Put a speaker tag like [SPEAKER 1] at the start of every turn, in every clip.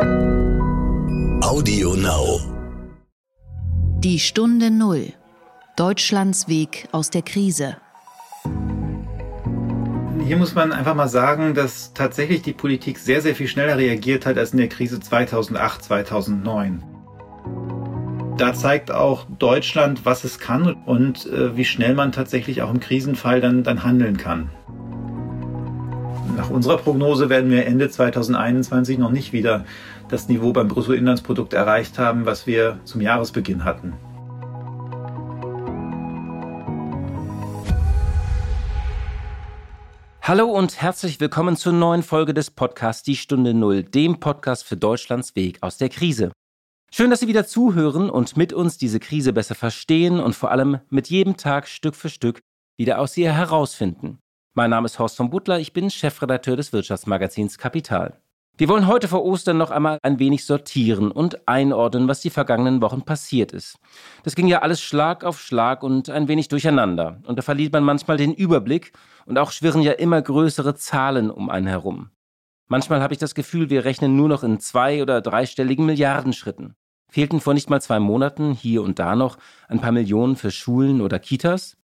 [SPEAKER 1] Audio Now.
[SPEAKER 2] Die Stunde Null. Deutschlands Weg aus der Krise.
[SPEAKER 3] Hier muss man einfach mal sagen, dass tatsächlich die Politik sehr, sehr viel schneller reagiert hat als in der Krise 2008, 2009. Da zeigt auch Deutschland, was es kann und äh, wie schnell man tatsächlich auch im Krisenfall dann, dann handeln kann. Nach unserer Prognose werden wir Ende 2021 noch nicht wieder das Niveau beim Bruttoinlandsprodukt erreicht haben, was wir zum Jahresbeginn hatten.
[SPEAKER 4] Hallo und herzlich willkommen zur neuen Folge des Podcasts Die Stunde Null, dem Podcast für Deutschlands Weg aus der Krise. Schön, dass Sie wieder zuhören und mit uns diese Krise besser verstehen und vor allem mit jedem Tag Stück für Stück wieder aus ihr herausfinden. Mein Name ist Horst von Butler, ich bin Chefredakteur des Wirtschaftsmagazins Kapital. Wir wollen heute vor Ostern noch einmal ein wenig sortieren und einordnen, was die vergangenen Wochen passiert ist. Das ging ja alles Schlag auf Schlag und ein wenig durcheinander. Und da verliert man manchmal den Überblick und auch schwirren ja immer größere Zahlen um einen herum. Manchmal habe ich das Gefühl, wir rechnen nur noch in zwei- oder dreistelligen Milliardenschritten. Fehlten vor nicht mal zwei Monaten hier und da noch ein paar Millionen für Schulen oder Kitas?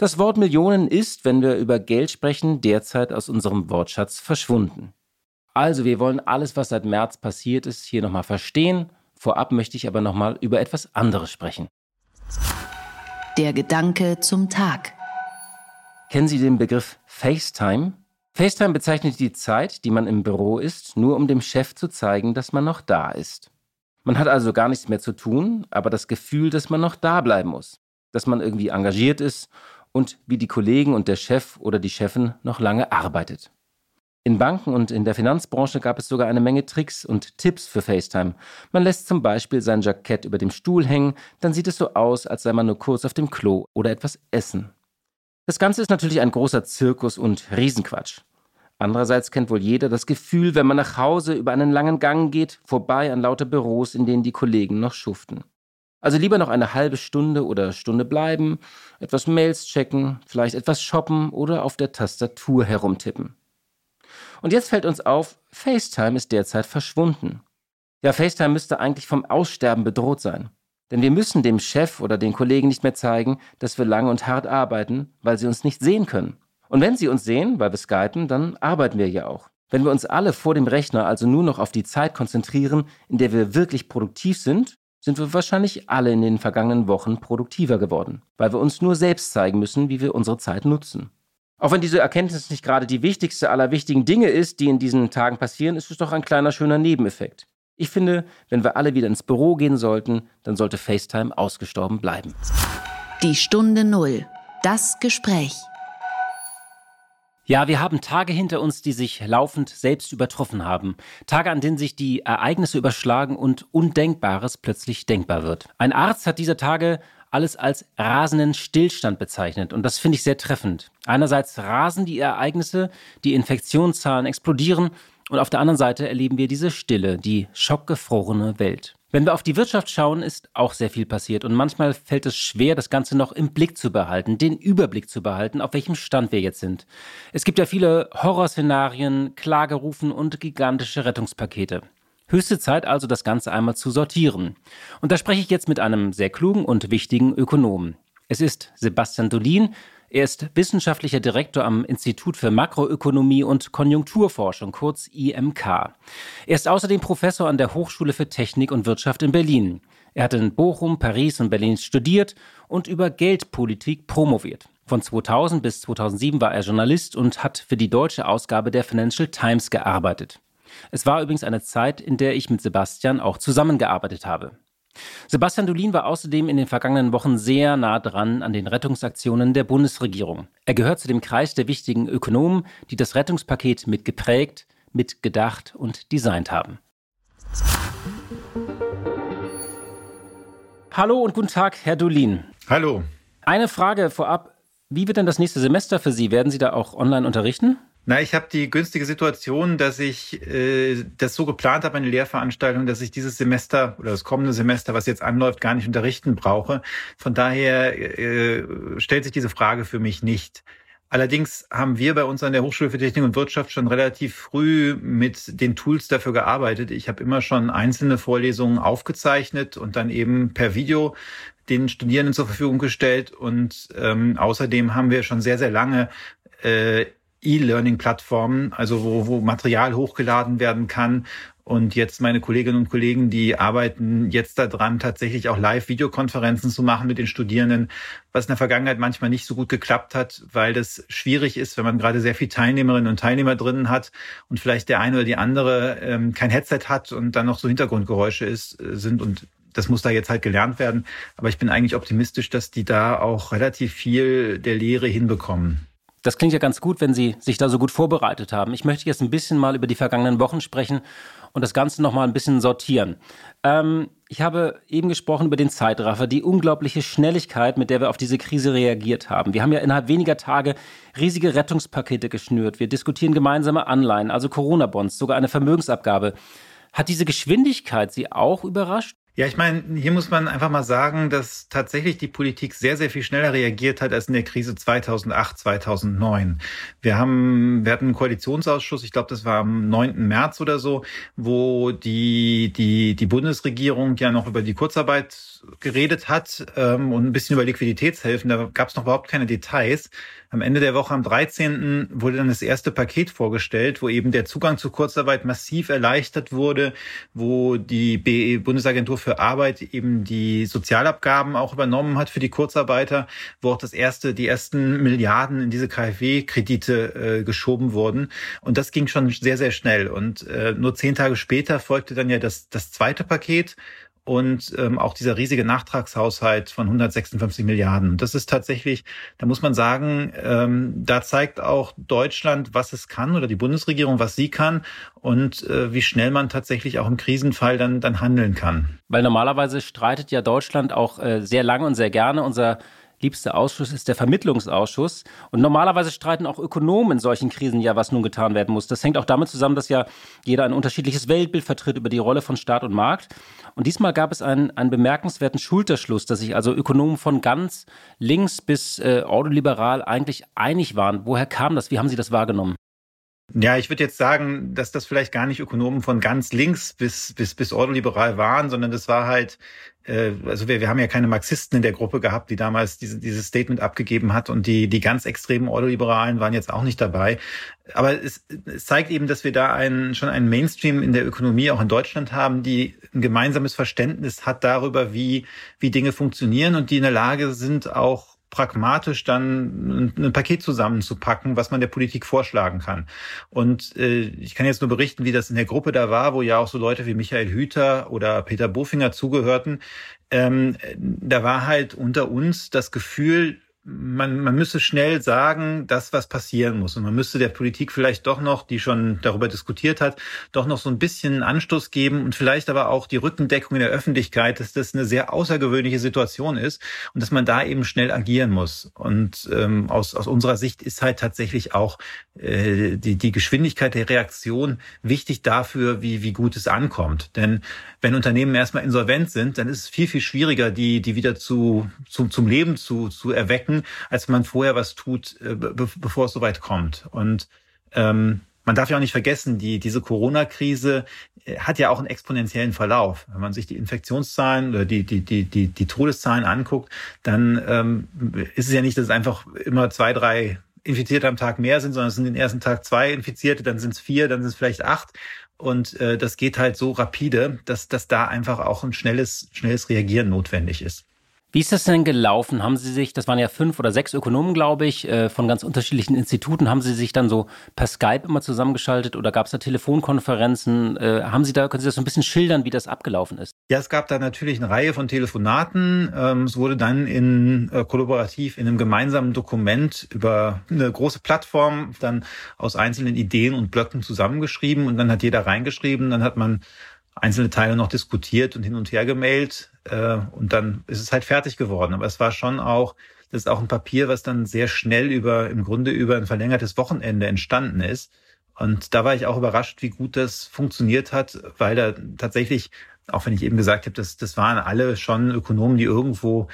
[SPEAKER 4] Das Wort Millionen ist, wenn wir über Geld sprechen, derzeit aus unserem Wortschatz verschwunden. Also, wir wollen alles, was seit März passiert ist, hier nochmal verstehen. Vorab möchte ich aber nochmal über etwas anderes sprechen.
[SPEAKER 2] Der Gedanke zum Tag.
[SPEAKER 4] Kennen Sie den Begriff FaceTime? FaceTime bezeichnet die Zeit, die man im Büro ist, nur um dem Chef zu zeigen, dass man noch da ist. Man hat also gar nichts mehr zu tun, aber das Gefühl, dass man noch da bleiben muss, dass man irgendwie engagiert ist und wie die Kollegen und der Chef oder die Chefin noch lange arbeitet. In Banken und in der Finanzbranche gab es sogar eine Menge Tricks und Tipps für FaceTime. Man lässt zum Beispiel sein Jackett über dem Stuhl hängen, dann sieht es so aus, als sei man nur kurz auf dem Klo oder etwas essen. Das Ganze ist natürlich ein großer Zirkus und Riesenquatsch. Andererseits kennt wohl jeder das Gefühl, wenn man nach Hause über einen langen Gang geht, vorbei an lauter Büros, in denen die Kollegen noch schuften. Also lieber noch eine halbe Stunde oder Stunde bleiben, etwas Mails checken, vielleicht etwas shoppen oder auf der Tastatur herumtippen. Und jetzt fällt uns auf, FaceTime ist derzeit verschwunden. Ja, FaceTime müsste eigentlich vom Aussterben bedroht sein. Denn wir müssen dem Chef oder den Kollegen nicht mehr zeigen, dass wir lang und hart arbeiten, weil sie uns nicht sehen können. Und wenn sie uns sehen, weil wir skypen, dann arbeiten wir ja auch. Wenn wir uns alle vor dem Rechner also nur noch auf die Zeit konzentrieren, in der wir wirklich produktiv sind, sind wir wahrscheinlich alle in den vergangenen Wochen produktiver geworden, weil wir uns nur selbst zeigen müssen, wie wir unsere Zeit nutzen. Auch wenn diese Erkenntnis nicht gerade die wichtigste aller wichtigen Dinge ist, die in diesen Tagen passieren, ist es doch ein kleiner schöner Nebeneffekt. Ich finde, wenn wir alle wieder ins Büro gehen sollten, dann sollte FaceTime ausgestorben bleiben.
[SPEAKER 2] Die Stunde Null. Das Gespräch.
[SPEAKER 4] Ja, wir haben Tage hinter uns, die sich laufend selbst übertroffen haben. Tage, an denen sich die Ereignisse überschlagen und Undenkbares plötzlich denkbar wird. Ein Arzt hat dieser Tage alles als rasenden Stillstand bezeichnet. Und das finde ich sehr treffend. Einerseits rasen die Ereignisse, die Infektionszahlen explodieren und auf der anderen Seite erleben wir diese stille, die schockgefrorene Welt. Wenn wir auf die Wirtschaft schauen, ist auch sehr viel passiert und manchmal fällt es schwer, das Ganze noch im Blick zu behalten, den Überblick zu behalten, auf welchem Stand wir jetzt sind. Es gibt ja viele Horrorszenarien, Klagerufen und gigantische Rettungspakete. Höchste Zeit also, das Ganze einmal zu sortieren. Und da spreche ich jetzt mit einem sehr klugen und wichtigen Ökonomen. Es ist Sebastian Dolin. Er ist wissenschaftlicher Direktor am Institut für Makroökonomie und Konjunkturforschung, kurz IMK. Er ist außerdem Professor an der Hochschule für Technik und Wirtschaft in Berlin. Er hat in Bochum, Paris und Berlin studiert und über Geldpolitik promoviert. Von 2000 bis 2007 war er Journalist und hat für die deutsche Ausgabe der Financial Times gearbeitet. Es war übrigens eine Zeit, in der ich mit Sebastian auch zusammengearbeitet habe. Sebastian Dolin war außerdem in den vergangenen Wochen sehr nah dran an den Rettungsaktionen der Bundesregierung. Er gehört zu dem Kreis der wichtigen Ökonomen, die das Rettungspaket mitgeprägt, mitgedacht und designt haben. Hallo und guten Tag, Herr Dolin.
[SPEAKER 3] Hallo.
[SPEAKER 4] Eine Frage vorab. Wie wird denn das nächste Semester für Sie? Werden Sie da auch online unterrichten?
[SPEAKER 3] Na, ich habe die günstige Situation, dass ich äh, das so geplant habe, eine Lehrveranstaltung, dass ich dieses Semester oder das kommende Semester, was jetzt anläuft, gar nicht unterrichten brauche. Von daher äh, stellt sich diese Frage für mich nicht. Allerdings haben wir bei uns an der Hochschule für Technik und Wirtschaft schon relativ früh mit den Tools dafür gearbeitet. Ich habe immer schon einzelne Vorlesungen aufgezeichnet und dann eben per Video den Studierenden zur Verfügung gestellt. Und ähm, außerdem haben wir schon sehr, sehr lange äh, E-Learning-Plattformen, also wo, wo Material hochgeladen werden kann. Und jetzt meine Kolleginnen und Kollegen, die arbeiten jetzt daran, tatsächlich auch Live-Videokonferenzen zu machen mit den Studierenden, was in der Vergangenheit manchmal nicht so gut geklappt hat, weil das schwierig ist, wenn man gerade sehr viel Teilnehmerinnen und Teilnehmer drinnen hat und vielleicht der eine oder die andere ähm, kein Headset hat und dann noch so Hintergrundgeräusche ist, äh, sind und das muss da jetzt halt gelernt werden. Aber ich bin eigentlich optimistisch, dass die da auch relativ viel der Lehre hinbekommen.
[SPEAKER 4] Das klingt ja ganz gut, wenn Sie sich da so gut vorbereitet haben. Ich möchte jetzt ein bisschen mal über die vergangenen Wochen sprechen und das Ganze noch mal ein bisschen sortieren. Ähm, ich habe eben gesprochen über den Zeitraffer, die unglaubliche Schnelligkeit, mit der wir auf diese Krise reagiert haben. Wir haben ja innerhalb weniger Tage riesige Rettungspakete geschnürt. Wir diskutieren gemeinsame Anleihen, also Corona-Bonds, sogar eine Vermögensabgabe. Hat diese Geschwindigkeit Sie auch überrascht?
[SPEAKER 3] Ja, ich meine, hier muss man einfach mal sagen, dass tatsächlich die Politik sehr, sehr viel schneller reagiert hat als in der Krise 2008, 2009. Wir haben, wir hatten einen Koalitionsausschuss, ich glaube, das war am 9. März oder so, wo die, die, die Bundesregierung ja noch über die Kurzarbeit geredet hat ähm, und ein bisschen über Liquiditätshilfen. Da gab es noch überhaupt keine Details. Am Ende der Woche am 13. wurde dann das erste Paket vorgestellt, wo eben der Zugang zur Kurzarbeit massiv erleichtert wurde, wo die Bundesagentur für Arbeit eben die Sozialabgaben auch übernommen hat für die Kurzarbeiter, wo auch das erste, die ersten Milliarden in diese KfW-Kredite äh, geschoben wurden. Und das ging schon sehr, sehr schnell. Und äh, nur zehn Tage später folgte dann ja das, das zweite Paket und ähm, auch dieser riesige Nachtragshaushalt von 156 Milliarden. Das ist tatsächlich, da muss man sagen, ähm, da zeigt auch Deutschland, was es kann oder die Bundesregierung, was sie kann und äh, wie schnell man tatsächlich auch im Krisenfall dann, dann handeln kann.
[SPEAKER 4] Weil normalerweise streitet ja Deutschland auch äh, sehr lange und sehr gerne unser liebster Ausschuss ist der Vermittlungsausschuss. Und normalerweise streiten auch Ökonomen in solchen Krisen ja, was nun getan werden muss. Das hängt auch damit zusammen, dass ja jeder ein unterschiedliches Weltbild vertritt über die Rolle von Staat und Markt. Und diesmal gab es einen, einen bemerkenswerten Schulterschluss, dass sich also Ökonomen von ganz links bis äh, ordoliberal eigentlich einig waren. Woher kam das? Wie haben Sie das wahrgenommen?
[SPEAKER 3] Ja, ich würde jetzt sagen, dass das vielleicht gar nicht Ökonomen von ganz links bis bis bis ordoliberal waren, sondern das war halt äh, also wir, wir haben ja keine Marxisten in der Gruppe gehabt, die damals diese, dieses Statement abgegeben hat und die, die ganz extremen Ordoliberalen waren jetzt auch nicht dabei. Aber es, es zeigt eben, dass wir da einen, schon einen Mainstream in der Ökonomie auch in Deutschland haben, die ein gemeinsames Verständnis hat darüber, wie, wie Dinge funktionieren und die in der Lage sind, auch pragmatisch dann ein, Paket zusammenzupacken, was man der Politik vorschlagen kann. Und äh, ich kann jetzt nur berichten, wie das in der Gruppe da war, wo ja auch so Leute wie Michael Hüter oder Peter Bofinger zugehörten. Ähm, da war halt unter uns das Gefühl, man, man müsse schnell sagen, das, was passieren muss. Und man müsste der Politik vielleicht doch noch, die schon darüber diskutiert hat, doch noch so ein bisschen Anstoß geben und vielleicht aber auch die Rückendeckung in der Öffentlichkeit, dass das eine sehr außergewöhnliche Situation ist und dass man da eben schnell agieren muss. Und ähm, aus, aus unserer Sicht ist halt tatsächlich auch äh, die, die Geschwindigkeit der Reaktion wichtig dafür, wie, wie gut es ankommt. Denn wenn Unternehmen erstmal insolvent sind, dann ist es viel, viel schwieriger, die, die wieder zu, zu, zum Leben zu, zu erwecken als man vorher was tut, äh, be bevor es soweit kommt. Und ähm, man darf ja auch nicht vergessen, die, diese Corona-Krise äh, hat ja auch einen exponentiellen Verlauf. Wenn man sich die Infektionszahlen oder die, die, die, die, die Todeszahlen anguckt, dann ähm, ist es ja nicht, dass es einfach immer zwei, drei Infizierte am Tag mehr sind, sondern es sind den ersten Tag zwei Infizierte, dann sind es vier, dann sind es vielleicht acht. Und äh, das geht halt so rapide, dass, dass da einfach auch ein schnelles, schnelles Reagieren notwendig ist.
[SPEAKER 4] Wie ist das denn gelaufen? Haben Sie sich, das waren ja fünf oder sechs Ökonomen, glaube ich, äh, von ganz unterschiedlichen Instituten, haben Sie sich dann so per Skype immer zusammengeschaltet oder gab es da Telefonkonferenzen? Äh, haben Sie da, können Sie das so ein bisschen schildern, wie das abgelaufen ist?
[SPEAKER 3] Ja, es gab da natürlich eine Reihe von Telefonaten. Ähm, es wurde dann in äh, kollaborativ in einem gemeinsamen Dokument über eine große Plattform dann aus einzelnen Ideen und Blöcken zusammengeschrieben und dann hat jeder reingeschrieben, dann hat man einzelne Teile noch diskutiert und hin und her gemailt äh, und dann ist es halt fertig geworden. Aber es war schon auch, das ist auch ein Papier, was dann sehr schnell über, im Grunde über ein verlängertes Wochenende entstanden ist. Und da war ich auch überrascht, wie gut das funktioniert hat, weil da tatsächlich, auch wenn ich eben gesagt habe, das, das waren alle schon Ökonomen, die irgendwo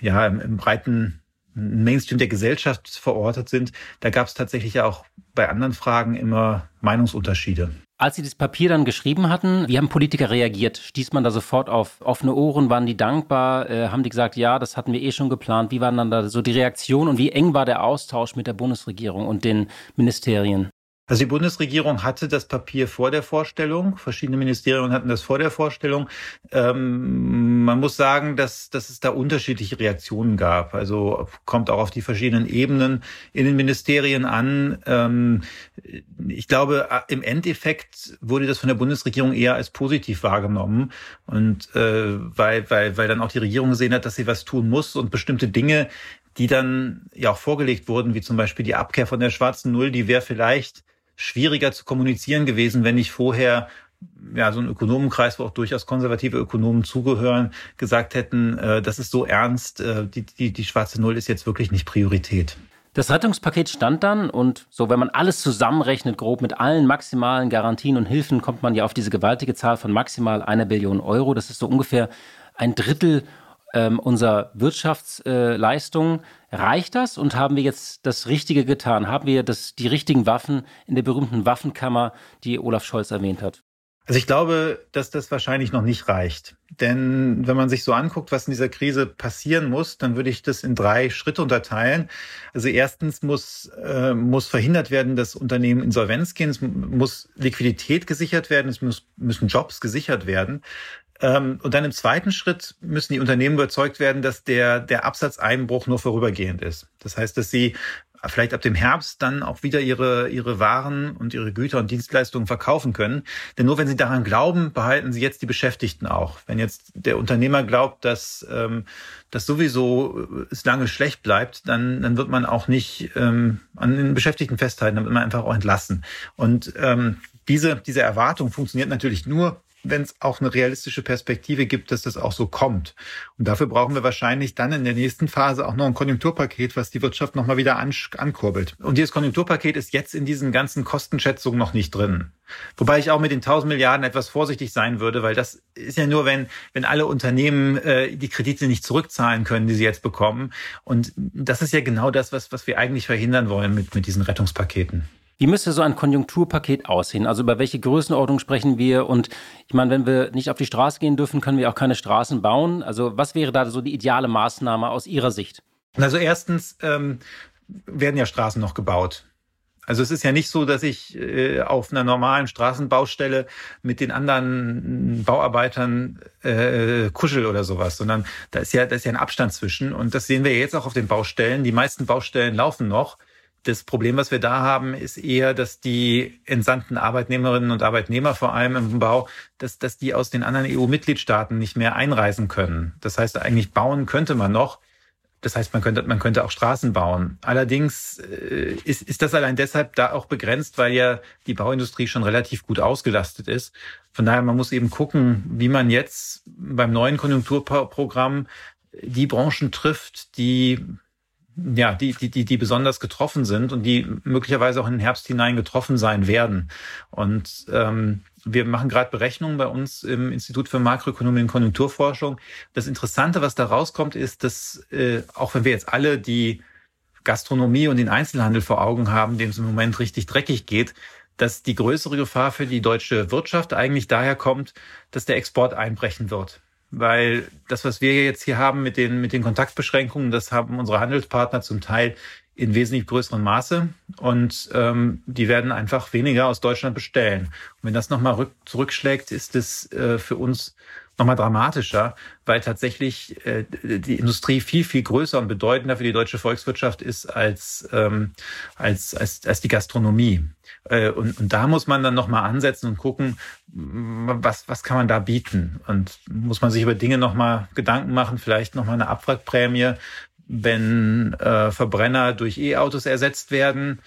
[SPEAKER 3] ja im, im breiten Mainstream der Gesellschaft verortet sind, da gab es tatsächlich auch bei anderen Fragen immer Meinungsunterschiede.
[SPEAKER 4] Als Sie das Papier dann geschrieben hatten, wie haben Politiker reagiert? Stieß man da sofort auf offene Ohren? Waren die dankbar? Äh, haben die gesagt, ja, das hatten wir eh schon geplant? Wie waren dann da so die Reaktionen und wie eng war der Austausch mit der Bundesregierung und den Ministerien?
[SPEAKER 3] Also die Bundesregierung hatte das Papier vor der Vorstellung, verschiedene Ministerien hatten das vor der Vorstellung. Ähm, man muss sagen, dass, dass es da unterschiedliche Reaktionen gab. Also kommt auch auf die verschiedenen Ebenen in den Ministerien an. Ähm, ich glaube, im Endeffekt wurde das von der Bundesregierung eher als positiv wahrgenommen. Und äh, weil, weil, weil dann auch die Regierung gesehen hat, dass sie was tun muss und bestimmte Dinge, die dann ja auch vorgelegt wurden, wie zum Beispiel die Abkehr von der schwarzen Null, die wäre vielleicht schwieriger zu kommunizieren gewesen, wenn nicht vorher ja, so ein Ökonomenkreis, wo auch durchaus konservative Ökonomen zugehören, gesagt hätten, äh, das ist so ernst, äh, die, die, die schwarze Null ist jetzt wirklich nicht Priorität.
[SPEAKER 4] Das Rettungspaket stand dann und so, wenn man alles zusammenrechnet, grob mit allen maximalen Garantien und Hilfen, kommt man ja auf diese gewaltige Zahl von maximal einer Billion Euro. Das ist so ungefähr ein Drittel ähm, unserer Wirtschaftsleistung. Äh, Reicht das und haben wir jetzt das Richtige getan? Haben wir das, die richtigen Waffen in der berühmten Waffenkammer, die Olaf Scholz erwähnt hat?
[SPEAKER 3] Also ich glaube, dass das wahrscheinlich noch nicht reicht. Denn wenn man sich so anguckt, was in dieser Krise passieren muss, dann würde ich das in drei Schritte unterteilen. Also erstens muss, äh, muss verhindert werden, dass Unternehmen insolvenz gehen. Es muss Liquidität gesichert werden. Es muss, müssen Jobs gesichert werden. Ähm, und dann im zweiten Schritt müssen die Unternehmen überzeugt werden, dass der, der Absatzeinbruch nur vorübergehend ist. Das heißt, dass sie vielleicht ab dem Herbst dann auch wieder ihre, ihre Waren und ihre Güter und Dienstleistungen verkaufen können. Denn nur wenn sie daran glauben, behalten sie jetzt die Beschäftigten auch. Wenn jetzt der Unternehmer glaubt, dass, ähm, dass sowieso es lange schlecht bleibt, dann, dann wird man auch nicht ähm, an den Beschäftigten festhalten, dann wird man einfach auch entlassen. Und ähm, diese, diese Erwartung funktioniert natürlich nur, wenn es auch eine realistische Perspektive gibt, dass das auch so kommt. Und dafür brauchen wir wahrscheinlich dann in der nächsten Phase auch noch ein Konjunkturpaket, was die Wirtschaft nochmal wieder ankurbelt. Und dieses Konjunkturpaket ist jetzt in diesen ganzen Kostenschätzungen noch nicht drin. Wobei ich auch mit den 1000 Milliarden etwas vorsichtig sein würde, weil das ist ja nur, wenn, wenn alle Unternehmen äh, die Kredite nicht zurückzahlen können, die sie jetzt bekommen. Und das ist ja genau das, was, was wir eigentlich verhindern wollen mit, mit diesen Rettungspaketen.
[SPEAKER 4] Wie müsste so ein Konjunkturpaket aussehen? Also über welche Größenordnung sprechen wir? Und ich meine, wenn wir nicht auf die Straße gehen dürfen, können wir auch keine Straßen bauen. Also was wäre da so die ideale Maßnahme aus Ihrer Sicht?
[SPEAKER 3] Also erstens ähm, werden ja Straßen noch gebaut. Also es ist ja nicht so, dass ich äh, auf einer normalen Straßenbaustelle mit den anderen Bauarbeitern äh, kuschel oder sowas, sondern da ist ja da ist ja ein Abstand zwischen und das sehen wir jetzt auch auf den Baustellen. Die meisten Baustellen laufen noch. Das Problem, was wir da haben, ist eher, dass die entsandten Arbeitnehmerinnen und Arbeitnehmer vor allem im Bau, dass, dass die aus den anderen EU-Mitgliedstaaten nicht mehr einreisen können. Das heißt, eigentlich bauen könnte man noch. Das heißt, man könnte, man könnte auch Straßen bauen. Allerdings äh, ist, ist das allein deshalb da auch begrenzt, weil ja die Bauindustrie schon relativ gut ausgelastet ist. Von daher, man muss eben gucken, wie man jetzt beim neuen Konjunkturprogramm die Branchen trifft, die ja, die, die, die, die besonders getroffen sind und die möglicherweise auch in den Herbst hinein getroffen sein werden. Und ähm, wir machen gerade Berechnungen bei uns im Institut für Makroökonomie und Konjunkturforschung. Das Interessante, was da rauskommt, ist, dass äh, auch wenn wir jetzt alle die Gastronomie und den Einzelhandel vor Augen haben, dem es im Moment richtig dreckig geht, dass die größere Gefahr für die deutsche Wirtschaft eigentlich daher kommt, dass der Export einbrechen wird weil das, was wir jetzt hier haben mit den, mit den Kontaktbeschränkungen, das haben unsere Handelspartner zum Teil in wesentlich größerem Maße und ähm, die werden einfach weniger aus Deutschland bestellen. Und wenn das nochmal zurückschlägt, ist es äh, für uns nochmal dramatischer, weil tatsächlich äh, die Industrie viel, viel größer und bedeutender für die deutsche Volkswirtschaft ist als, ähm, als, als, als die Gastronomie. Äh, und, und da muss man dann nochmal ansetzen und gucken, was, was kann man da bieten? Und muss man sich über Dinge nochmal Gedanken machen, vielleicht nochmal eine Abwrackprämie, wenn äh, Verbrenner durch E-Autos ersetzt werden,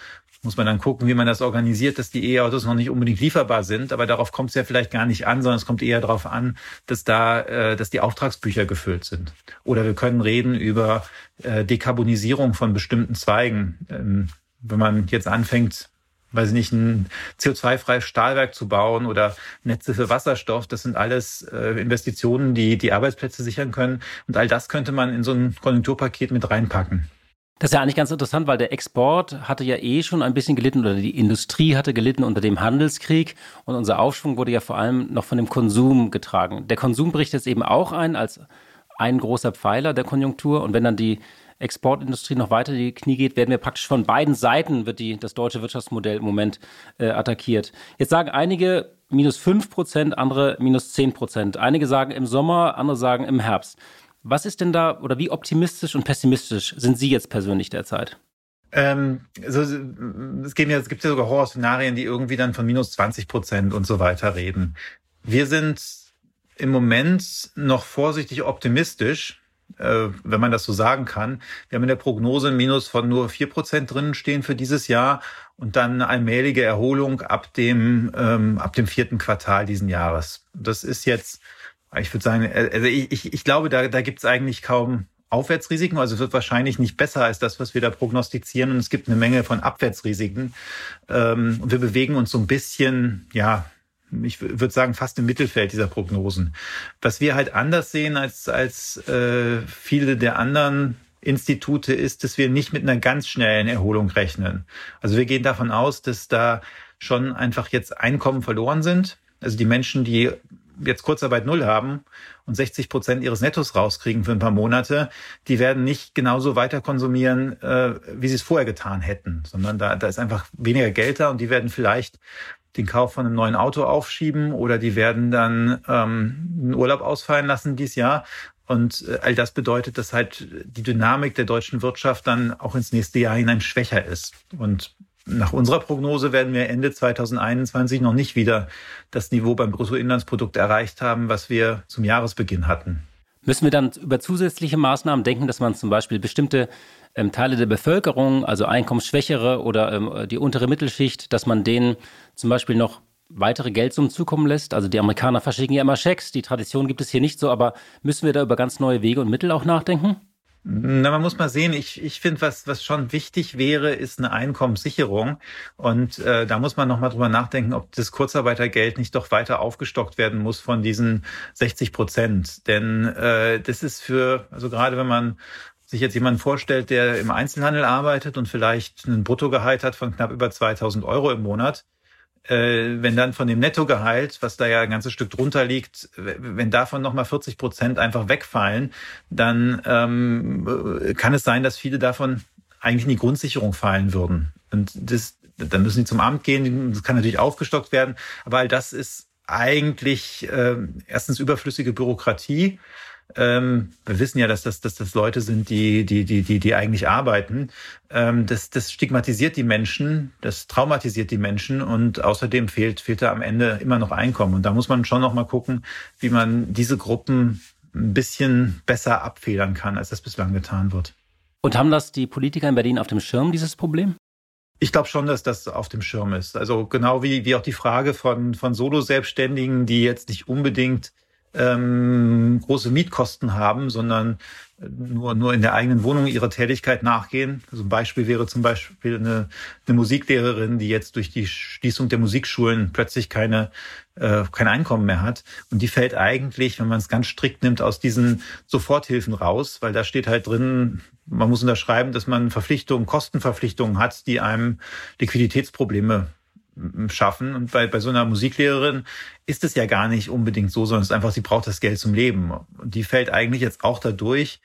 [SPEAKER 3] muss man dann gucken, wie man das organisiert, dass die E-Autos noch nicht unbedingt lieferbar sind. Aber darauf kommt es ja vielleicht gar nicht an, sondern es kommt eher darauf an, dass da, äh, dass die Auftragsbücher gefüllt sind. Oder wir können reden über äh, Dekarbonisierung von bestimmten Zweigen. Ähm, wenn man jetzt anfängt, weiß ich nicht, ein CO2-freies Stahlwerk zu bauen oder Netze für Wasserstoff. Das sind alles äh, Investitionen, die die Arbeitsplätze sichern können. Und all das könnte man in so ein Konjunkturpaket mit reinpacken.
[SPEAKER 4] Das ist ja eigentlich ganz interessant, weil der Export hatte ja eh schon ein bisschen gelitten oder die Industrie hatte gelitten unter dem Handelskrieg und unser Aufschwung wurde ja vor allem noch von dem Konsum getragen. Der Konsum bricht jetzt eben auch ein als ein großer Pfeiler der Konjunktur und wenn dann die Exportindustrie noch weiter in die Knie geht, werden wir praktisch von beiden Seiten wird die, das deutsche Wirtschaftsmodell im Moment äh, attackiert. Jetzt sagen einige minus 5 Prozent, andere minus 10 Prozent. Einige sagen im Sommer, andere sagen im Herbst. Was ist denn da oder wie optimistisch und pessimistisch sind Sie jetzt persönlich derzeit?
[SPEAKER 3] Ähm, also, es, gibt ja, es gibt ja sogar Horrorszenarien, die irgendwie dann von minus 20 Prozent und so weiter reden. Wir sind im Moment noch vorsichtig optimistisch, äh, wenn man das so sagen kann. Wir haben in der Prognose ein Minus von nur vier Prozent drinnen stehen für dieses Jahr und dann eine allmählige Erholung ab dem, ähm, ab dem vierten Quartal diesen Jahres. Das ist jetzt ich würde sagen, äh, also ich, ich, ich glaube, da, da gibt es eigentlich kaum Aufwärtsrisiken. Also es wird wahrscheinlich nicht besser als das, was wir da prognostizieren. Und es gibt eine Menge von Abwärtsrisiken. Ähm, wir bewegen uns so ein bisschen, ja, ich würde sagen, fast im Mittelfeld dieser Prognosen. Was wir halt anders sehen als, als äh, viele der anderen Institute ist, dass wir nicht mit einer ganz schnellen Erholung rechnen. Also wir gehen davon aus, dass da schon einfach jetzt Einkommen verloren sind. Also die Menschen, die jetzt Kurzarbeit null haben und 60 Prozent ihres Nettos rauskriegen für ein paar Monate, die werden nicht genauso weiter konsumieren, äh, wie sie es vorher getan hätten, sondern da, da ist einfach weniger Geld da und die werden vielleicht den Kauf von einem neuen Auto aufschieben oder die werden dann ähm, einen Urlaub ausfallen lassen dieses Jahr. Und äh, all das bedeutet, dass halt die Dynamik der deutschen Wirtschaft dann auch ins nächste Jahr hinein schwächer ist. Und nach unserer Prognose werden wir Ende 2021 noch nicht wieder das Niveau beim Bruttoinlandsprodukt erreicht haben, was wir zum Jahresbeginn hatten.
[SPEAKER 4] Müssen wir dann über zusätzliche Maßnahmen denken, dass man zum Beispiel bestimmte ähm, Teile der Bevölkerung, also Einkommensschwächere oder ähm, die untere Mittelschicht, dass man denen zum Beispiel noch weitere Geldsummen zukommen lässt? Also die Amerikaner verschicken ja immer Schecks, die Tradition gibt es hier nicht so, aber müssen wir da über ganz neue Wege und Mittel auch nachdenken?
[SPEAKER 3] Na, man muss mal sehen, ich, ich finde, was, was schon wichtig wäre, ist eine Einkommenssicherung. Und äh, da muss man nochmal drüber nachdenken, ob das Kurzarbeitergeld nicht doch weiter aufgestockt werden muss von diesen 60 Prozent. Denn äh, das ist für, also gerade wenn man sich jetzt jemanden vorstellt, der im Einzelhandel arbeitet und vielleicht einen Bruttogehalt hat von knapp über 2000 Euro im Monat, wenn dann von dem Nettogehalt, was da ja ein ganzes Stück drunter liegt, wenn davon nochmal 40 Prozent einfach wegfallen, dann ähm, äh, kann es sein, dass viele davon eigentlich in die Grundsicherung fallen würden. Und das, dann müssen die zum Amt gehen, das kann natürlich aufgestockt werden, aber all das ist eigentlich äh, erstens überflüssige Bürokratie ähm, wir wissen ja, dass das, dass das Leute sind, die, die, die, die, die eigentlich arbeiten. Ähm, das, das stigmatisiert die Menschen, das traumatisiert die Menschen und außerdem fehlt, fehlt da am Ende immer noch Einkommen. Und da muss man schon noch mal gucken, wie man diese Gruppen ein bisschen besser abfedern kann, als das bislang getan wird.
[SPEAKER 4] Und haben das die Politiker in Berlin auf dem Schirm, dieses Problem?
[SPEAKER 3] Ich glaube schon, dass das auf dem Schirm ist. Also genau wie, wie auch die Frage von, von Solo-Selbstständigen, die jetzt nicht unbedingt ähm, große Mietkosten haben, sondern nur, nur in der eigenen Wohnung ihrer Tätigkeit nachgehen. Also ein Beispiel wäre zum Beispiel eine, eine Musiklehrerin, die jetzt durch die Schließung der Musikschulen plötzlich keine, äh, kein Einkommen mehr hat. Und die fällt eigentlich, wenn man es ganz strikt nimmt, aus diesen Soforthilfen raus, weil da steht halt drin, man muss unterschreiben, dass man Verpflichtungen, Kostenverpflichtungen hat, die einem Liquiditätsprobleme schaffen. Und bei, bei so einer Musiklehrerin ist es ja gar nicht unbedingt so, sondern es ist einfach, sie braucht das Geld zum Leben. Und die fällt eigentlich jetzt auch dadurch.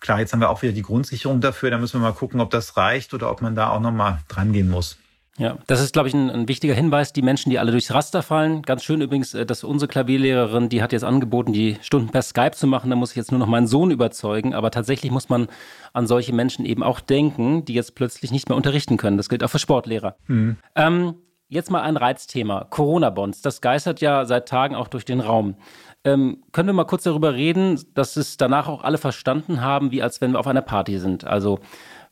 [SPEAKER 3] Klar, jetzt haben wir auch wieder die Grundsicherung dafür. Da müssen wir mal gucken, ob das reicht oder ob man da auch nochmal dran gehen muss.
[SPEAKER 4] Ja, das ist, glaube ich, ein, ein, wichtiger Hinweis. Die Menschen, die alle durchs Raster fallen. Ganz schön übrigens, äh, dass unsere Klavierlehrerin, die hat jetzt angeboten, die Stunden per Skype zu machen. Da muss ich jetzt nur noch meinen Sohn überzeugen. Aber tatsächlich muss man an solche Menschen eben auch denken, die jetzt plötzlich nicht mehr unterrichten können. Das gilt auch für Sportlehrer. Mhm. Ähm, Jetzt mal ein Reizthema. Corona-Bonds. Das geistert ja seit Tagen auch durch den Raum. Ähm, können wir mal kurz darüber reden, dass es danach auch alle verstanden haben, wie als wenn wir auf einer Party sind? Also,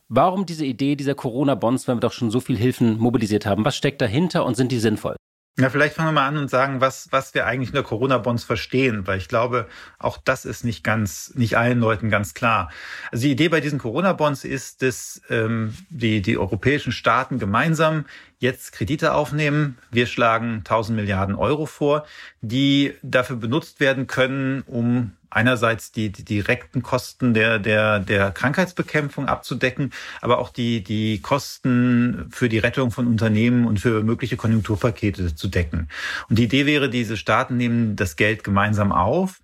[SPEAKER 4] warum diese Idee dieser Corona-Bonds, wenn wir doch schon so viel Hilfen mobilisiert haben? Was steckt dahinter und sind die sinnvoll?
[SPEAKER 3] Ja, vielleicht fangen wir mal an und sagen, was, was wir eigentlich unter Corona-Bonds verstehen, weil ich glaube, auch das ist nicht ganz, nicht allen Leuten ganz klar. Also die Idee bei diesen Corona-Bonds ist, dass ähm, die, die europäischen Staaten gemeinsam jetzt Kredite aufnehmen. Wir schlagen 1000 Milliarden Euro vor, die dafür benutzt werden können, um einerseits die, die direkten Kosten der, der, der Krankheitsbekämpfung abzudecken, aber auch die, die Kosten für die Rettung von Unternehmen und für mögliche Konjunkturpakete zu decken. Und die Idee wäre, diese Staaten nehmen das Geld gemeinsam auf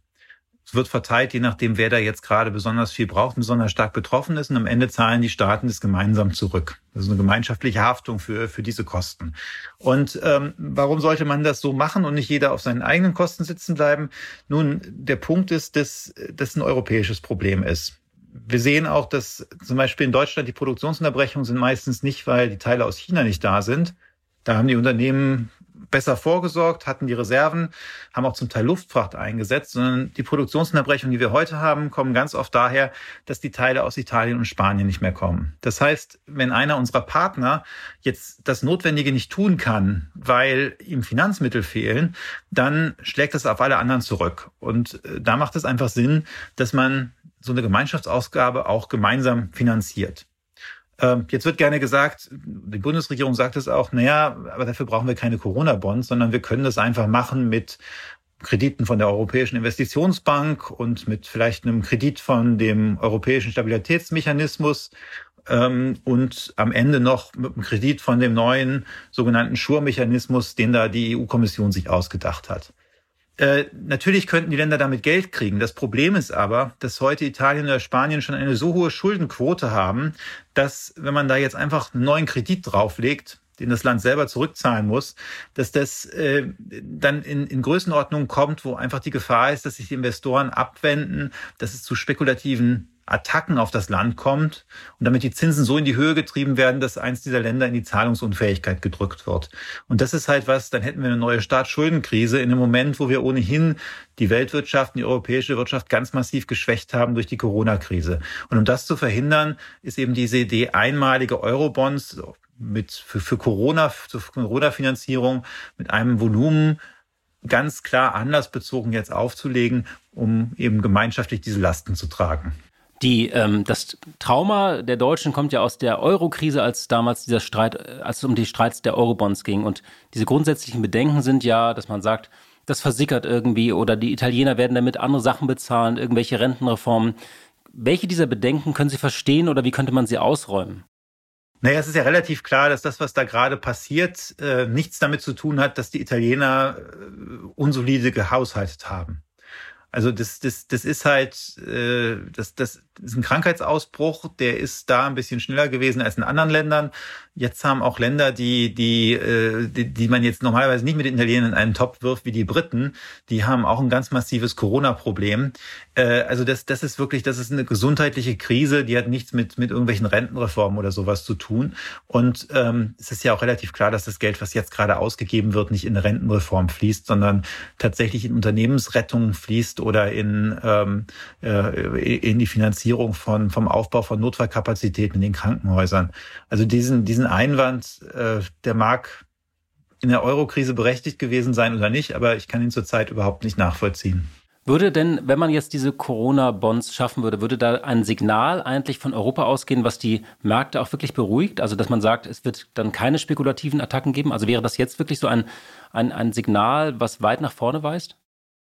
[SPEAKER 3] es wird verteilt, je nachdem, wer da jetzt gerade besonders viel braucht, besonders stark betroffen ist. Und am Ende zahlen die Staaten das gemeinsam zurück. Das ist eine gemeinschaftliche Haftung für, für diese Kosten. Und ähm, warum sollte man das so machen und nicht jeder auf seinen eigenen Kosten sitzen bleiben? Nun, der Punkt ist, dass das ein europäisches Problem ist. Wir sehen auch, dass zum Beispiel in Deutschland die Produktionsunterbrechungen sind meistens nicht, weil die Teile aus China nicht da sind. Da haben die Unternehmen besser vorgesorgt, hatten die Reserven, haben auch zum Teil Luftfracht eingesetzt, sondern die Produktionsunterbrechungen, die wir heute haben, kommen ganz oft daher, dass die Teile aus Italien und Spanien nicht mehr kommen. Das heißt, wenn einer unserer Partner jetzt das Notwendige nicht tun kann, weil ihm Finanzmittel fehlen, dann schlägt das auf alle anderen zurück. Und äh, da macht es einfach Sinn, dass man so eine Gemeinschaftsausgabe auch gemeinsam finanziert. Ähm, jetzt wird gerne gesagt, die Bundesregierung sagt es auch, naja, aber dafür brauchen wir keine Corona-Bonds, sondern wir können das einfach machen mit Krediten von der Europäischen Investitionsbank und mit vielleicht einem Kredit von dem Europäischen Stabilitätsmechanismus ähm, und am Ende noch mit einem Kredit von dem neuen sogenannten Schur-Mechanismus, den da die EU-Kommission sich ausgedacht hat. Äh, natürlich könnten die Länder damit Geld kriegen. Das Problem ist aber, dass heute Italien oder Spanien schon eine so hohe Schuldenquote haben, dass wenn man da jetzt einfach einen neuen Kredit drauflegt, den das Land selber zurückzahlen muss, dass das äh, dann in, in Größenordnungen kommt, wo einfach die Gefahr ist, dass sich die Investoren abwenden, dass es zu spekulativen Attacken auf das Land kommt und damit die Zinsen so in die Höhe getrieben werden, dass eins dieser Länder in die Zahlungsunfähigkeit gedrückt wird. Und das ist halt was, dann hätten wir eine neue Staatsschuldenkrise in einem Moment, wo wir ohnehin die Weltwirtschaft und die europäische Wirtschaft ganz massiv geschwächt haben durch die Corona-Krise. Und um das zu verhindern, ist eben diese Idee einmalige Eurobonds mit für, für Corona, zur Corona-Finanzierung mit einem Volumen ganz klar anlassbezogen jetzt aufzulegen, um eben gemeinschaftlich diese Lasten zu tragen.
[SPEAKER 4] Die, ähm, das Trauma der Deutschen kommt ja aus der Euro-Krise, als damals dieser Streit, äh, als es um die Streits der Eurobonds ging. Und diese grundsätzlichen Bedenken sind ja, dass man sagt, das versickert irgendwie oder die Italiener werden damit andere Sachen bezahlen, irgendwelche Rentenreformen. Welche dieser Bedenken können Sie verstehen oder wie könnte man sie ausräumen?
[SPEAKER 3] Naja, es ist ja relativ klar, dass das, was da gerade passiert, äh, nichts damit zu tun hat, dass die Italiener äh, unsolide gehaushaltet haben. Also das, das, das ist halt, äh, das, das ist ein Krankheitsausbruch, der ist da ein bisschen schneller gewesen als in anderen Ländern. Jetzt haben auch Länder, die, die, äh, die, die man jetzt normalerweise nicht mit den Italienern in einen Topf wirft, wie die Briten, die haben auch ein ganz massives Corona-Problem. Äh, also das, das ist wirklich, das ist eine gesundheitliche Krise, die hat nichts mit, mit irgendwelchen Rentenreformen oder sowas zu tun. Und ähm, es ist ja auch relativ klar, dass das Geld, was jetzt gerade ausgegeben wird, nicht in Rentenreform fließt, sondern tatsächlich in Unternehmensrettung fließt oder in, ähm, äh, in die Finanzierung von, vom Aufbau von Notfallkapazitäten in den Krankenhäusern. Also diesen, diesen Einwand, äh, der mag in der Eurokrise berechtigt gewesen sein oder nicht, aber ich kann ihn zurzeit überhaupt nicht nachvollziehen.
[SPEAKER 4] Würde denn, wenn man jetzt diese Corona-Bonds schaffen würde, würde da ein Signal eigentlich von Europa ausgehen, was die Märkte auch wirklich beruhigt? Also, dass man sagt, es wird dann keine spekulativen Attacken geben? Also wäre das jetzt wirklich so ein, ein, ein Signal, was weit nach vorne weist?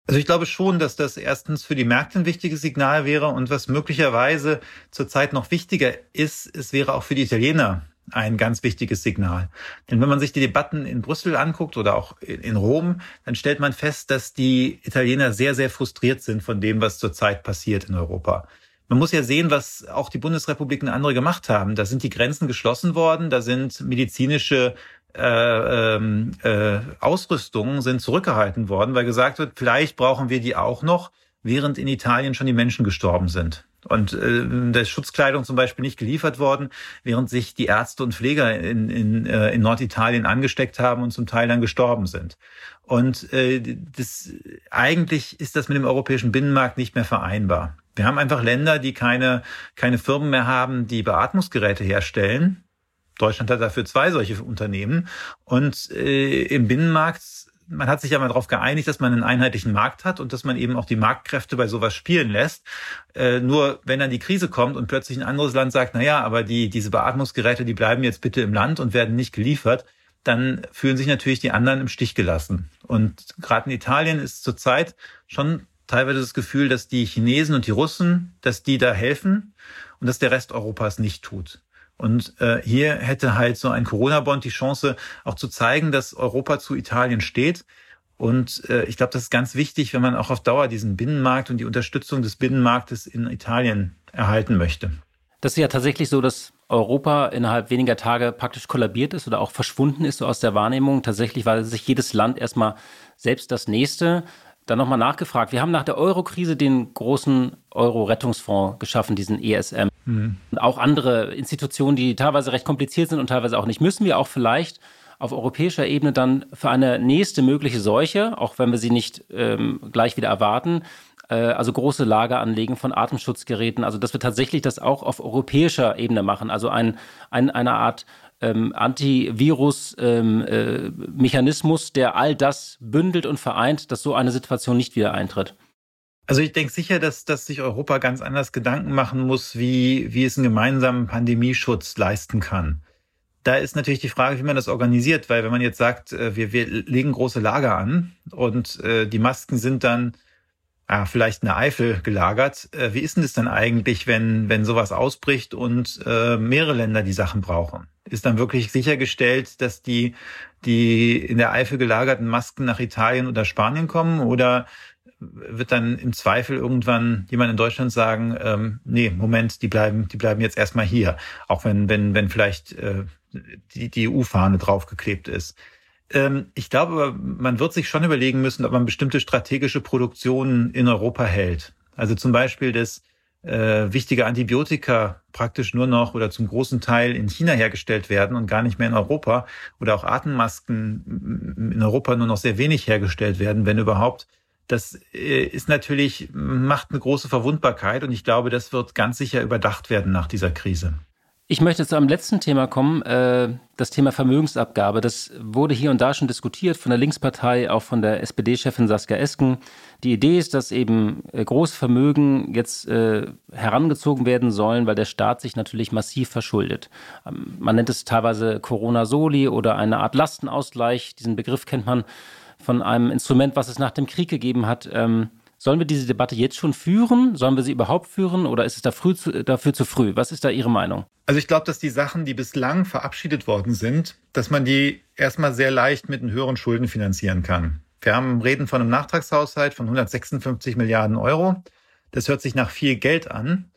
[SPEAKER 3] Also ich glaube schon, dass das erstens für die Märkte ein wichtiges Signal wäre und was möglicherweise zurzeit noch wichtiger ist, es wäre auch für die Italiener ein ganz wichtiges Signal. Denn wenn man sich die Debatten in Brüssel anguckt oder auch in Rom, dann stellt man fest, dass die Italiener sehr, sehr frustriert sind von dem, was zurzeit passiert in Europa. Man muss ja sehen, was auch die Bundesrepubliken andere gemacht haben. Da sind die Grenzen geschlossen worden, da sind medizinische äh, ähm, äh, Ausrüstungen sind zurückgehalten worden, weil gesagt wird, vielleicht brauchen wir die auch noch, während in Italien schon die Menschen gestorben sind. Und äh, der Schutzkleidung zum Beispiel nicht geliefert worden, während sich die Ärzte und Pfleger in, in, äh, in Norditalien angesteckt haben und zum Teil dann gestorben sind. Und äh, das, eigentlich ist das mit dem europäischen Binnenmarkt nicht mehr vereinbar. Wir haben einfach Länder, die keine, keine Firmen mehr haben, die Beatmungsgeräte herstellen Deutschland hat dafür zwei solche Unternehmen. Und äh, im Binnenmarkt, man hat sich ja mal darauf geeinigt, dass man einen einheitlichen Markt hat und dass man eben auch die Marktkräfte bei sowas spielen lässt. Äh, nur wenn dann die Krise kommt und plötzlich ein anderes Land sagt, na ja, aber die, diese Beatmungsgeräte, die bleiben jetzt bitte im Land und werden nicht geliefert, dann fühlen sich natürlich die anderen im Stich gelassen. Und gerade in Italien ist zurzeit schon teilweise das Gefühl, dass die Chinesen und die Russen, dass die da helfen und dass der Rest Europas nicht tut. Und äh, hier hätte halt so ein Corona-Bond die Chance, auch zu zeigen, dass Europa zu Italien steht. Und äh, ich glaube, das ist ganz wichtig, wenn man auch auf Dauer diesen Binnenmarkt und die Unterstützung des Binnenmarktes in Italien erhalten möchte.
[SPEAKER 4] Das ist ja tatsächlich so, dass Europa innerhalb weniger Tage praktisch kollabiert ist oder auch verschwunden ist so aus der Wahrnehmung. Tatsächlich war sich jedes Land erstmal selbst das nächste. Dann nochmal nachgefragt. Wir haben nach der Euro-Krise den großen Euro-Rettungsfonds geschaffen, diesen ESM. Mhm. Und auch andere Institutionen, die teilweise recht kompliziert sind und teilweise auch nicht, müssen wir auch vielleicht auf europäischer Ebene dann für eine nächste mögliche Seuche, auch wenn wir sie nicht ähm, gleich wieder erwarten, äh, also große Lager anlegen von Atemschutzgeräten, also dass wir tatsächlich das auch auf europäischer Ebene machen, also ein, ein, eine Art ähm, Antivirus-Mechanismus, ähm, äh, der all das bündelt und vereint, dass so eine Situation nicht wieder eintritt?
[SPEAKER 3] Also ich denke sicher, dass, dass sich Europa ganz anders Gedanken machen muss, wie, wie es einen gemeinsamen Pandemieschutz leisten kann. Da ist natürlich die Frage, wie man das organisiert, weil wenn man jetzt sagt, äh, wir, wir legen große Lager an und äh, die Masken sind dann ah, vielleicht eine Eifel gelagert. Äh, wie ist denn das dann eigentlich, wenn, wenn sowas ausbricht und äh, mehrere Länder die Sachen brauchen? Ist dann wirklich sichergestellt, dass die, die in der Eifel gelagerten Masken nach Italien oder Spanien kommen? Oder wird dann im Zweifel irgendwann jemand in Deutschland sagen, ähm, nee, Moment, die bleiben, die bleiben jetzt erstmal hier, auch wenn, wenn, wenn vielleicht äh, die, die EU-Fahne draufgeklebt ist. Ähm, ich glaube, man wird sich schon überlegen müssen, ob man bestimmte strategische Produktionen in Europa hält. Also zum Beispiel, dass äh, wichtige Antibiotika praktisch nur noch oder zum großen Teil in China hergestellt werden und gar nicht mehr in Europa oder auch Atemmasken in Europa nur noch sehr wenig hergestellt werden, wenn überhaupt. Das äh, ist natürlich, macht eine große Verwundbarkeit und ich glaube, das wird ganz sicher überdacht werden nach dieser Krise.
[SPEAKER 4] Ich möchte zu einem letzten Thema kommen, äh, das Thema Vermögensabgabe. Das wurde hier und da schon diskutiert von der Linkspartei, auch von der SPD-Chefin Saskia Esken. Die Idee ist, dass eben äh, große Vermögen jetzt äh, herangezogen werden sollen, weil der Staat sich natürlich massiv verschuldet. Ähm, man nennt es teilweise Corona-Soli oder eine Art Lastenausgleich. Diesen Begriff kennt man von einem Instrument, was es nach dem Krieg gegeben hat. Ähm, Sollen wir diese Debatte jetzt schon führen? Sollen wir sie überhaupt führen oder ist es da zu, dafür zu früh? Was ist da Ihre Meinung?
[SPEAKER 3] Also ich glaube, dass die Sachen, die bislang verabschiedet worden sind, dass man die erstmal sehr leicht mit den höheren Schulden finanzieren kann. Wir haben reden von einem Nachtragshaushalt von 156 Milliarden Euro. Das hört sich nach viel Geld an.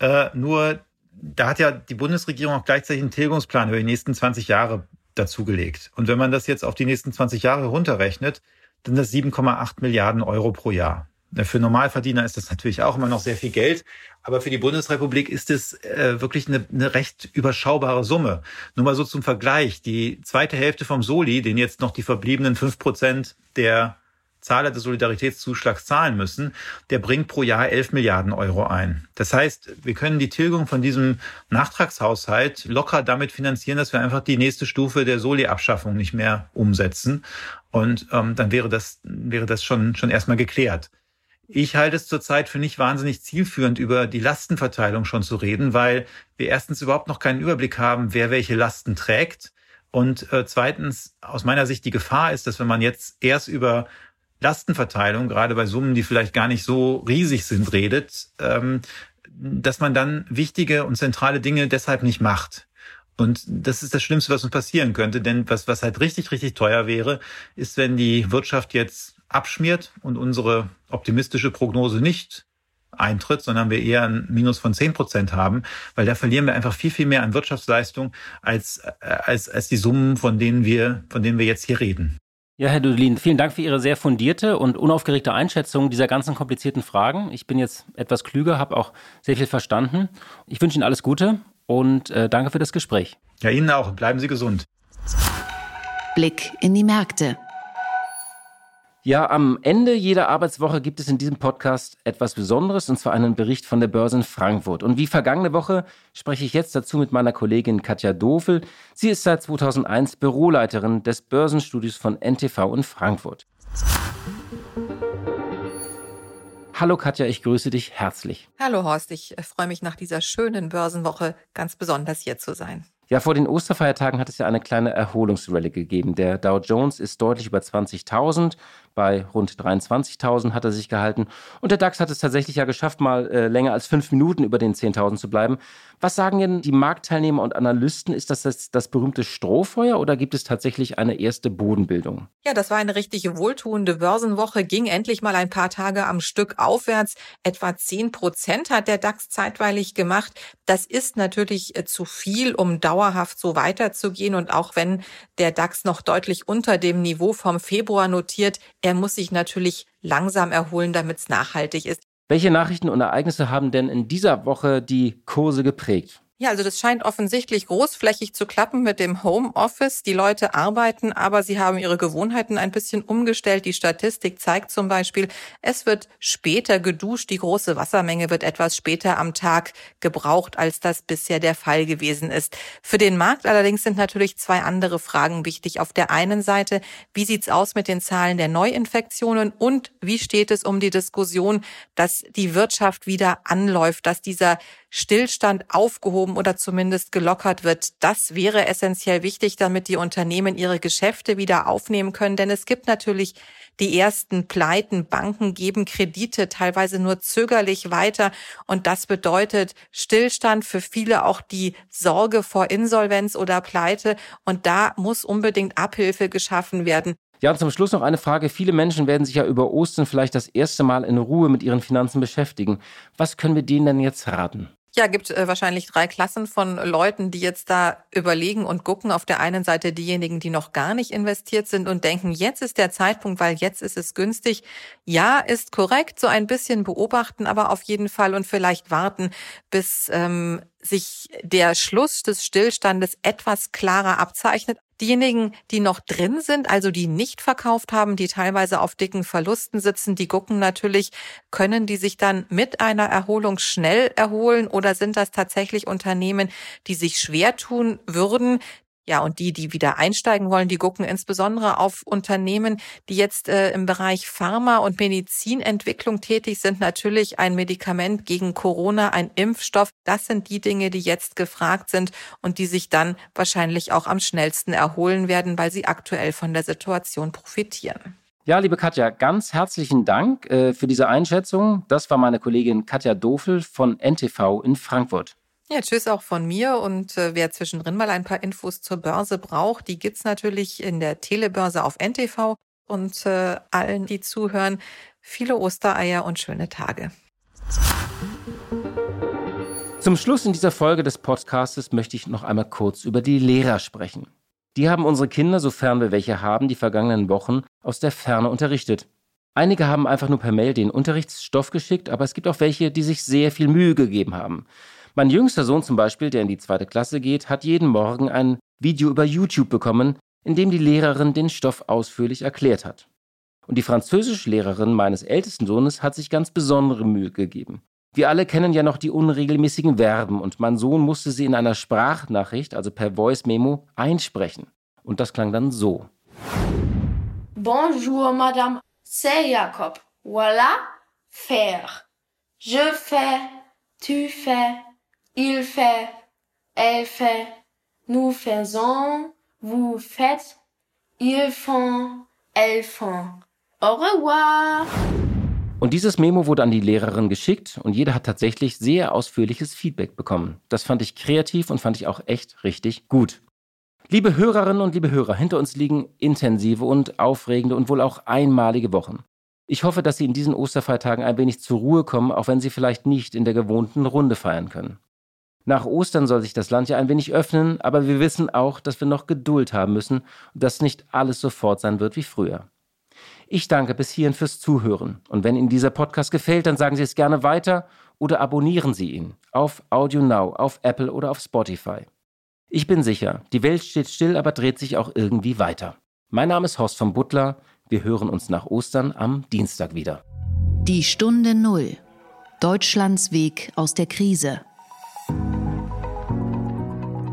[SPEAKER 3] Äh, nur da hat ja die Bundesregierung auch gleichzeitig einen Tilgungsplan über die nächsten 20 Jahre dazugelegt. Und wenn man das jetzt auf die nächsten 20 Jahre runterrechnet, dann das 7,8 Milliarden Euro pro Jahr. Für Normalverdiener ist das natürlich auch immer noch sehr viel Geld, aber für die Bundesrepublik ist es äh, wirklich eine, eine recht überschaubare Summe. Nur mal so zum Vergleich, die zweite Hälfte vom Soli, den jetzt noch die verbliebenen fünf Prozent der Zahler des Solidaritätszuschlags zahlen müssen, der bringt pro Jahr 11 Milliarden Euro ein. Das heißt, wir können die Tilgung von diesem Nachtragshaushalt locker damit finanzieren, dass wir einfach die nächste Stufe der Soli-Abschaffung nicht mehr umsetzen. Und ähm, dann wäre das, wäre das schon, schon erstmal geklärt. Ich halte es zurzeit für nicht wahnsinnig zielführend, über die Lastenverteilung schon zu reden, weil wir erstens überhaupt noch keinen Überblick haben, wer welche Lasten trägt. Und äh, zweitens, aus meiner Sicht, die Gefahr ist, dass wenn man jetzt erst über Lastenverteilung, gerade bei Summen, die vielleicht gar nicht so riesig sind, redet, ähm, dass man dann wichtige und zentrale Dinge deshalb nicht macht. Und das ist das Schlimmste, was uns passieren könnte. Denn was, was halt richtig, richtig teuer wäre, ist, wenn die Wirtschaft jetzt abschmiert und unsere optimistische Prognose nicht eintritt, sondern wir eher ein Minus von zehn Prozent haben, weil da verlieren wir einfach viel, viel mehr an Wirtschaftsleistung als, als, als die Summen, von denen wir, von denen wir jetzt hier reden.
[SPEAKER 4] Ja, Herr Dudelin, vielen Dank für Ihre sehr fundierte und unaufgeregte Einschätzung dieser ganzen komplizierten Fragen. Ich bin jetzt etwas klüger, habe auch sehr viel verstanden. Ich wünsche Ihnen alles Gute und äh, danke für das Gespräch.
[SPEAKER 3] Ja, Ihnen auch. Bleiben Sie gesund.
[SPEAKER 2] Blick in die Märkte.
[SPEAKER 4] Ja, am Ende jeder Arbeitswoche gibt es in diesem Podcast etwas Besonderes, und zwar einen Bericht von der Börse in Frankfurt. Und wie vergangene Woche spreche ich jetzt dazu mit meiner Kollegin Katja Dofel. Sie ist seit 2001 Büroleiterin des Börsenstudios von NTV in Frankfurt. Hallo Katja, ich grüße dich herzlich.
[SPEAKER 5] Hallo Horst, ich freue mich nach dieser schönen Börsenwoche ganz besonders hier zu sein.
[SPEAKER 4] Ja, vor den Osterfeiertagen hat es ja eine kleine Erholungsrallye gegeben. Der Dow Jones ist deutlich über 20.000. Bei rund 23.000 hat er sich gehalten. Und der DAX hat es tatsächlich ja geschafft, mal äh, länger als fünf Minuten über den 10.000 zu bleiben. Was sagen denn die Marktteilnehmer und Analysten? Ist das, das das berühmte Strohfeuer oder gibt es tatsächlich eine erste Bodenbildung?
[SPEAKER 5] Ja, das war eine richtig wohltuende Börsenwoche, ging endlich mal ein paar Tage am Stück aufwärts. Etwa 10 Prozent hat der DAX zeitweilig gemacht. Das ist natürlich äh, zu viel, um dauerhaft so weiterzugehen. Und auch wenn der DAX noch deutlich unter dem Niveau vom Februar notiert, er muss sich natürlich langsam erholen, damit es nachhaltig ist.
[SPEAKER 4] Welche Nachrichten und Ereignisse haben denn in dieser Woche die Kurse geprägt?
[SPEAKER 5] Ja, also das scheint offensichtlich großflächig zu klappen mit dem Homeoffice. Die Leute arbeiten, aber sie haben ihre Gewohnheiten ein bisschen umgestellt. Die Statistik zeigt zum Beispiel, es wird später geduscht. Die große Wassermenge wird etwas später am Tag gebraucht, als das bisher der Fall gewesen ist. Für den Markt allerdings sind natürlich zwei andere Fragen wichtig. Auf der einen Seite, wie sieht's aus mit den Zahlen der Neuinfektionen und wie steht es um die Diskussion, dass die Wirtschaft wieder anläuft, dass dieser Stillstand aufgehoben oder zumindest gelockert wird. Das wäre essentiell wichtig, damit die Unternehmen ihre Geschäfte wieder aufnehmen können. Denn es gibt natürlich die ersten Pleiten. Banken geben Kredite teilweise nur zögerlich weiter. Und das bedeutet Stillstand für viele auch die Sorge vor Insolvenz oder Pleite. Und da muss unbedingt Abhilfe geschaffen werden.
[SPEAKER 4] Ja, und zum Schluss noch eine Frage. Viele Menschen werden sich ja über Ostern vielleicht das erste Mal in Ruhe mit ihren Finanzen beschäftigen. Was können wir denen denn jetzt raten?
[SPEAKER 5] Ja, gibt äh, wahrscheinlich drei Klassen von Leuten, die jetzt da überlegen und gucken. Auf der einen Seite diejenigen, die noch gar nicht investiert sind und denken, jetzt ist der Zeitpunkt, weil jetzt ist es günstig. Ja, ist korrekt, so ein bisschen beobachten, aber auf jeden Fall und vielleicht warten, bis ähm, sich der Schluss des Stillstandes etwas klarer abzeichnet. Diejenigen, die noch drin sind, also die nicht verkauft haben, die teilweise auf dicken Verlusten sitzen, die gucken natürlich, können die sich dann mit einer Erholung schnell erholen oder sind das tatsächlich Unternehmen, die sich schwer tun würden, ja, und die, die wieder einsteigen wollen, die gucken insbesondere auf Unternehmen, die jetzt äh, im Bereich Pharma und Medizinentwicklung tätig sind. Natürlich ein Medikament gegen Corona, ein Impfstoff. Das sind die Dinge, die jetzt gefragt sind und die sich dann wahrscheinlich auch am schnellsten erholen werden, weil sie aktuell von der Situation profitieren.
[SPEAKER 4] Ja, liebe Katja, ganz herzlichen Dank äh, für diese Einschätzung. Das war meine Kollegin Katja Dofel von NTV in Frankfurt.
[SPEAKER 5] Ja, tschüss auch von mir. Und äh, wer zwischendrin mal ein paar Infos zur Börse braucht, die gibt's natürlich in der Telebörse auf NTV. Und äh, allen, die zuhören, viele Ostereier und schöne Tage.
[SPEAKER 4] Zum Schluss in dieser Folge des Podcastes möchte ich noch einmal kurz über die Lehrer sprechen. Die haben unsere Kinder, sofern wir welche haben, die vergangenen Wochen aus der Ferne unterrichtet. Einige haben einfach nur per Mail den Unterrichtsstoff geschickt, aber es gibt auch welche, die sich sehr viel Mühe gegeben haben. Mein jüngster Sohn zum Beispiel, der in die zweite Klasse geht, hat jeden Morgen ein Video über YouTube bekommen, in dem die Lehrerin den Stoff ausführlich erklärt hat. Und die Französischlehrerin meines ältesten Sohnes hat sich ganz besondere Mühe gegeben. Wir alle kennen ja noch die unregelmäßigen Verben und mein Sohn musste sie in einer Sprachnachricht, also per Voice Memo, einsprechen. Und das klang dann so.
[SPEAKER 6] Bonjour, Madame, c'est Jacob. Voilà, faire. Je fais, tu fais, il fait, elle fait, nous faisons, vous faites, ils font, elles font. Au revoir!
[SPEAKER 4] Und dieses Memo wurde an die Lehrerin geschickt und jeder hat tatsächlich sehr ausführliches Feedback bekommen. Das fand ich kreativ und fand ich auch echt richtig gut. Liebe Hörerinnen und liebe Hörer, hinter uns liegen intensive und aufregende und wohl auch einmalige Wochen. Ich hoffe, dass Sie in diesen Osterfeiertagen ein wenig zur Ruhe kommen, auch wenn Sie vielleicht nicht in der gewohnten Runde feiern können. Nach Ostern soll sich das Land ja ein wenig öffnen, aber wir wissen auch, dass wir noch Geduld haben müssen und dass nicht alles sofort sein wird wie früher. Ich danke bis hierhin fürs Zuhören und wenn Ihnen dieser Podcast gefällt, dann sagen Sie es gerne weiter oder abonnieren Sie ihn auf Audio Now, auf Apple oder auf Spotify. Ich bin sicher, die Welt steht still, aber dreht sich auch irgendwie weiter. Mein Name ist Horst von Butler. Wir hören uns nach Ostern am Dienstag wieder.
[SPEAKER 2] Die Stunde Null. Deutschlands Weg aus der Krise.